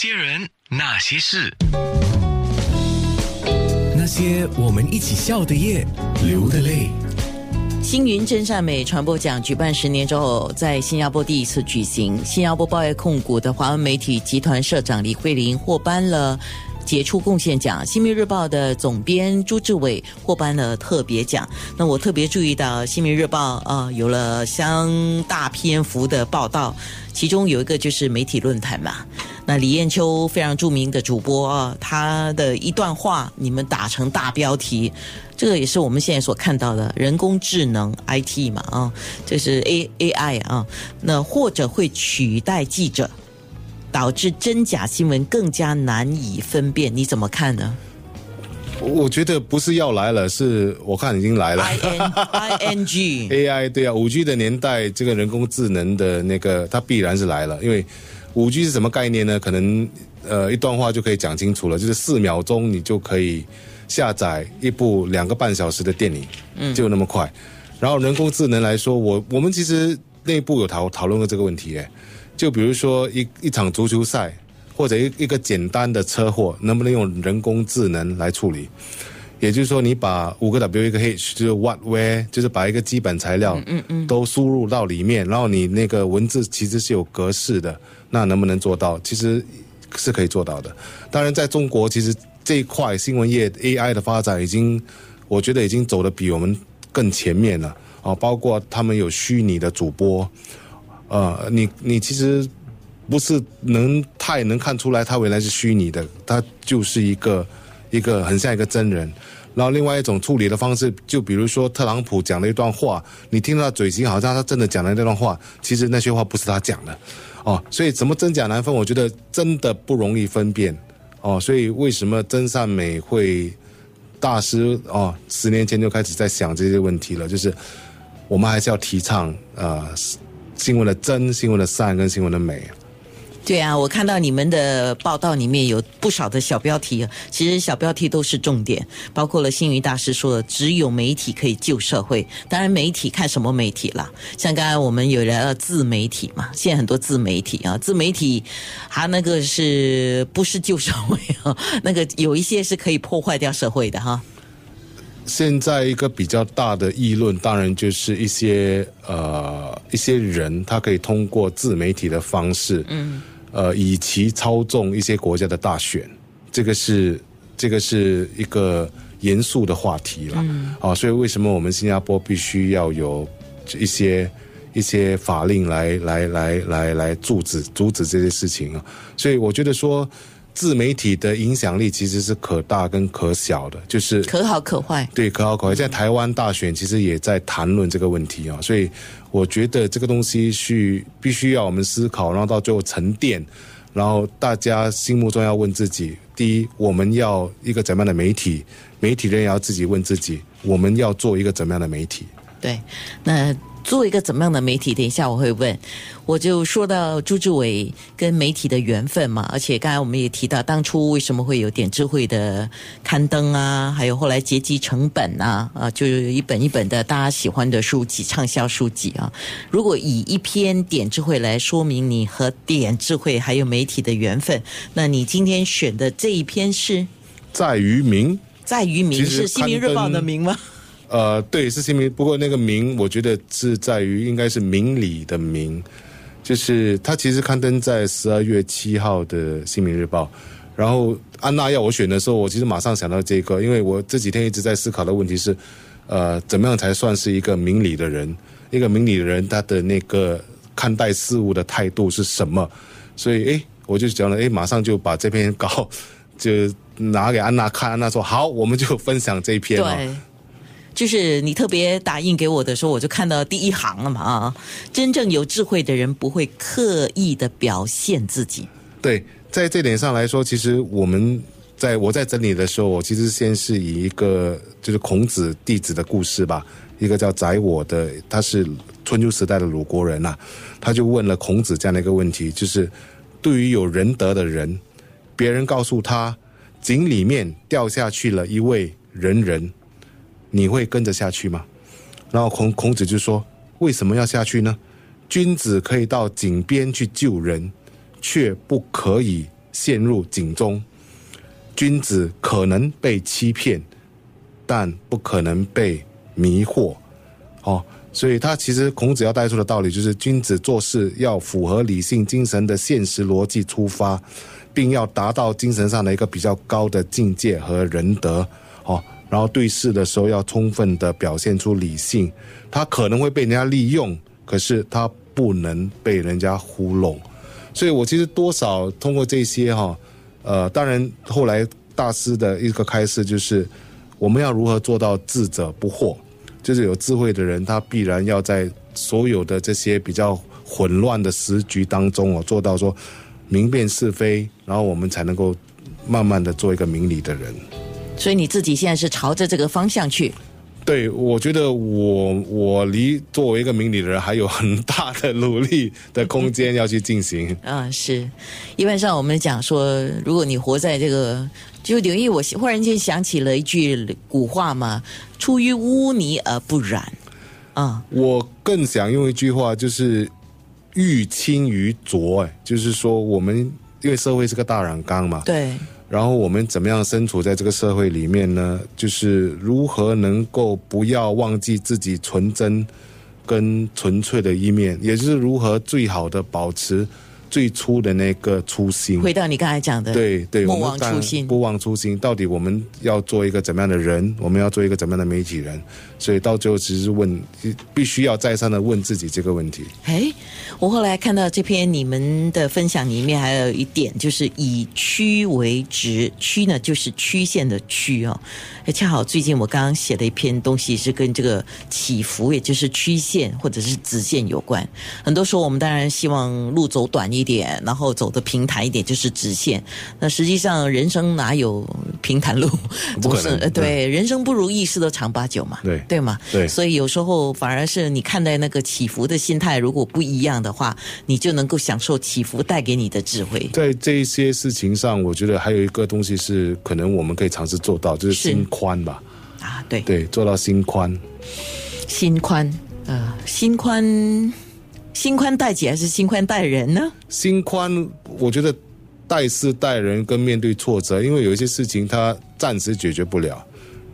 些人，那些事，那些我们一起笑的夜，流的泪。星云真善美传播奖举办十年之后，在新加坡第一次举行。新加坡报业控股的华文媒体集团社长李慧玲获颁了杰出贡献奖，新民日报的总编朱志伟获颁了特别奖。那我特别注意到新民日报啊，有了相大篇幅的报道，其中有一个就是媒体论坛嘛。那李艳秋非常著名的主播啊，他的一段话，你们打成大标题，这个也是我们现在所看到的人工智能 IT 嘛啊，这是 A A I 啊，那或者会取代记者，导致真假新闻更加难以分辨，你怎么看呢我觉得不是要来了，是我看已经来了。？I N I N G AI 对啊，五 G 的年代，这个人工智能的那个，它必然是来了。因为五 G 是什么概念呢？可能呃一段话就可以讲清楚了，就是四秒钟你就可以下载一部两个半小时的电影，嗯，就那么快。然后人工智能来说，我我们其实内部有讨讨论过这个问题，诶，就比如说一一场足球赛或者一一个简单的车祸，能不能用人工智能来处理？也就是说，你把五个 W 一个 H，就是 what where，就是把一个基本材料，嗯嗯，都输入到里面，然后你那个文字其实是有格式的，那能不能做到？其实是可以做到的。当然，在中国，其实这一块新闻业 AI 的发展已经，我觉得已经走得比我们更前面了啊！包括他们有虚拟的主播，呃，你你其实不是能太能看出来他原来是虚拟的，他就是一个一个很像一个真人。然后另外一种处理的方式，就比如说特朗普讲了一段话，你听到他嘴型好像他真的讲了那段话，其实那些话不是他讲的，哦，所以怎么真假难分，我觉得真的不容易分辨，哦，所以为什么真善美会大师哦，十年前就开始在想这些问题了，就是我们还是要提倡呃新闻的真、新闻的善跟新闻的美。对啊，我看到你们的报道里面有不少的小标题，其实小标题都是重点，包括了星云大师说的，只有媒体可以救社会。当然，媒体看什么媒体啦，像刚才我们有聊到自媒体嘛，现在很多自媒体啊，自媒体它那个是不是救社会啊？那个有一些是可以破坏掉社会的哈。现在一个比较大的议论，当然就是一些呃一些人，他可以通过自媒体的方式，嗯，呃，以其操纵一些国家的大选，这个是这个是一个严肃的话题了，嗯，啊，所以为什么我们新加坡必须要有一些一些法令来来来来来阻止阻止这些事情啊？所以我觉得说。自媒体的影响力其实是可大跟可小的，就是可好可坏。对，可好可坏。在台湾大选其实也在谈论这个问题啊，所以我觉得这个东西是必须要我们思考，然后到最后沉淀，然后大家心目中要问自己：第一，我们要一个怎么样的媒体？媒体人也要自己问自己：我们要做一个怎么样的媒体？对，那。做一个怎么样的媒体？等一下我会问。我就说到朱志伟跟媒体的缘分嘛，而且刚才我们也提到，当初为什么会有点智慧的刊登啊，还有后来结集成本啊，啊，就是一本一本的大家喜欢的书籍、畅销书籍啊。如果以一篇点智慧来说明你和点智慧还有媒体的缘分，那你今天选的这一篇是在于明，在于明是《新民日报》的明吗？呃，对，是新民，不过那个名，我觉得是在于应该是明理的明，就是它其实刊登在十二月七号的《新民日报》，然后安娜要我选的时候，我其实马上想到这个，因为我这几天一直在思考的问题是，呃，怎么样才算是一个明理的人？一个明理的人，他的那个看待事物的态度是什么？所以，哎，我就讲了，哎，马上就把这篇稿就拿给安娜看，安娜说好，我们就分享这一篇对。就是你特别打印给我的时候，我就看到第一行了嘛啊！真正有智慧的人不会刻意的表现自己。对，在这点上来说，其实我们在我在整理的时候，我其实先是以一个就是孔子弟子的故事吧，一个叫宰我的，他是春秋时代的鲁国人呐、他就问了孔子这样的一个问题，就是对于有仁德的人，别人告诉他井里面掉下去了一位仁人。你会跟着下去吗？然后孔孔子就说：“为什么要下去呢？君子可以到井边去救人，却不可以陷入井中。君子可能被欺骗，但不可能被迷惑。哦，所以他其实孔子要带出的道理就是，君子做事要符合理性精神的现实逻辑出发，并要达到精神上的一个比较高的境界和仁德。哦，然后对事的时候要充分的表现出理性。他可能会被人家利用，可是他不能被人家糊弄。所以我其实多少通过这些哈，呃，当然后来大师的一个开示就是，我们要如何做到智者不惑。就是有智慧的人，他必然要在所有的这些比较混乱的时局当中哦，做到说明辨是非，然后我们才能够慢慢的做一个明理的人。所以你自己现在是朝着这个方向去。对，我觉得我我离作为一个明理的人还有很大的努力的空间要去进行。啊，是，一般上我们讲说，如果你活在这个，就等于我忽然间想起了一句古话嘛，“出于污泥而不染”，啊，我更想用一句话，就是“欲清于浊”，哎，就是说我们因为社会是个大染缸嘛，对，然后我们怎么样身处在这个社会里面呢？就是如何能够不要忘记自己纯真跟纯粹的一面，也就是如何最好的保持最初的那个初心。回到你刚才讲的，对对，不忘初心不忘初心。到底我们要做一个怎么样的人？我们要做一个怎么样的媒体人？所以到最后，其实是问，必须要再三的问自己这个问题。哎，我后来看到这篇你们的分享里面还有一点，就是以曲为直，曲呢就是曲线的曲哦。哎，恰好最近我刚刚写了一篇东西，是跟这个起伏，也就是曲线或者是直线有关。很多时候我们当然希望路走短一点，然后走的平坦一点，就是直线。那实际上人生哪有平坦路？不可能总是呃对，人生不如意事都常八九嘛。对对吗？对所以有时候反而是你看待那个起伏的心态，如果不一样的话，你就能够享受起伏带给你的智慧。在这一些事情上，我觉得还有一个东西是可能我们可以尝试做到，就是是心宽吧。啊，对，对，做到心宽。心宽，呃，心宽，心宽待己还是心宽待人呢？心宽，我觉得待事待人跟面对挫折，因为有一些事情它暂时解决不了。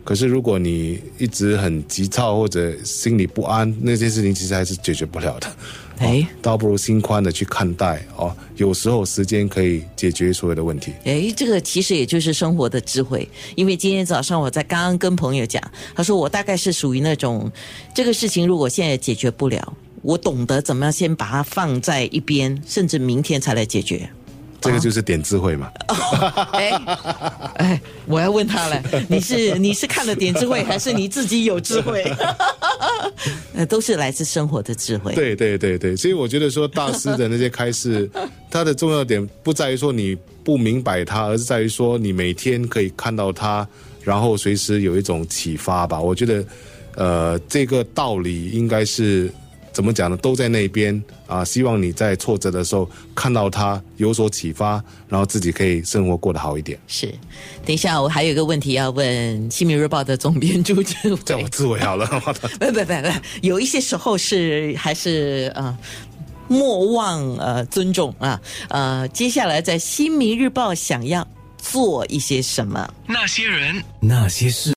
可是如果你一直很急躁或者心里不安，那些事情其实还是解决不了的。哎倒不如心宽的去看待哦。有时候时间可以解决所有的问题。哎，这个其实也就是生活的智慧。因为今天早上我在刚刚跟朋友讲，他说我大概是属于那种，这个事情如果现在解决不了，我懂得怎么样先把它放在一边，甚至明天才来解决。这个就是点智慧嘛。哎哎，我要问他了，你是你是看了点智慧，还是你自己有智慧？呃，都是来自生活的智慧。对对对对，所以我觉得说大师的那些开示，它的重要点不在于说你不明白它，而是在于说你每天可以看到它，然后随时有一种启发吧。我觉得，呃，这个道理应该是怎么讲呢？都在那边啊。希望你在挫折的时候看到他，有所启发，然后自己可以生活过得好一点。是，等一下我还有一个问题要问《新民日报》的总编朱志伟。叫我自慰好了，不不不不，有一些时候是还是呃。莫忘呃尊重啊呃，接下来在《新民日报》想要做一些什么？那些人，那些事。